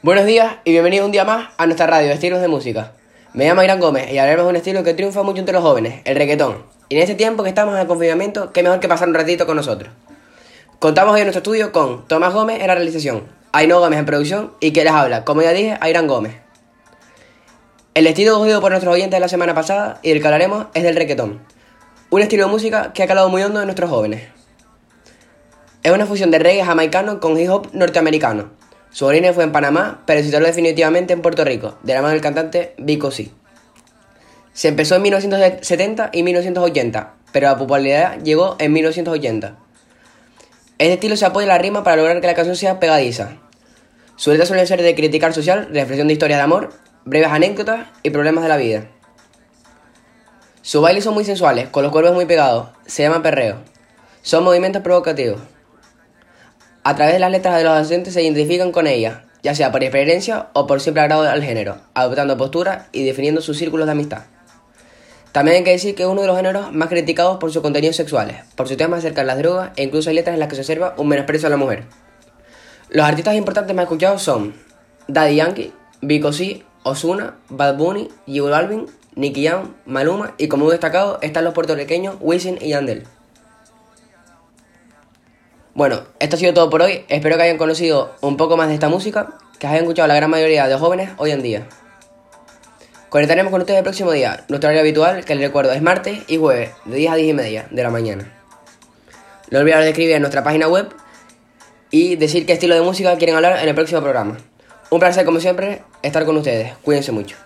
Buenos días y bienvenidos un día más a nuestra radio Estilos de Música. Me llamo Irán Gómez y hablaremos de un estilo que triunfa mucho entre los jóvenes, el reggaetón. Y en este tiempo que estamos en el confinamiento, qué mejor que pasar un ratito con nosotros. Contamos hoy en nuestro estudio con Tomás Gómez en la realización, Ainhoa Gómez en producción y que les habla, como ya dije, Irán Gómez. El estilo escogido por nuestros oyentes la semana pasada y del que hablaremos es del reggaetón, un estilo de música que ha calado muy hondo en nuestros jóvenes. Es una fusión de reggae jamaicano con hip hop norteamericano. Su origen fue en Panamá, pero se instaló definitivamente en Puerto Rico, de la mano del cantante Vico C. Se empezó en 1970 y 1980, pero la popularidad llegó en 1980. Este estilo se apoya en la rima para lograr que la canción sea pegadiza. Su letra suele ser de criticar social, reflexión de historias de amor, breves anécdotas y problemas de la vida. Sus bailes son muy sensuales, con los cuerpos muy pegados, se llama perreo. Son movimientos provocativos. A través de las letras de los asistentes se identifican con ellas, ya sea por experiencia o por simple agrado al género, adoptando posturas y definiendo sus círculos de amistad. También hay que decir que es uno de los géneros más criticados por sus contenidos sexuales, por su tema acerca de las drogas e incluso hay letras en las que se observa un menosprecio a la mujer. Los artistas importantes más escuchados son Daddy Yankee, Vico C, Ozuna, Bad Bunny, J Balvin, Nicky Jam, Maluma y como destacado están los puertorriqueños Wisin y Yandel. Bueno, esto ha sido todo por hoy. Espero que hayan conocido un poco más de esta música, que hayan escuchado la gran mayoría de jóvenes hoy en día. Conectaremos con ustedes el próximo día. Nuestro horario habitual, que les recuerdo, es martes y jueves, de 10 a 10 y media de la mañana. No olviden de escribir en nuestra página web y decir qué estilo de música quieren hablar en el próximo programa. Un placer, como siempre, estar con ustedes. Cuídense mucho.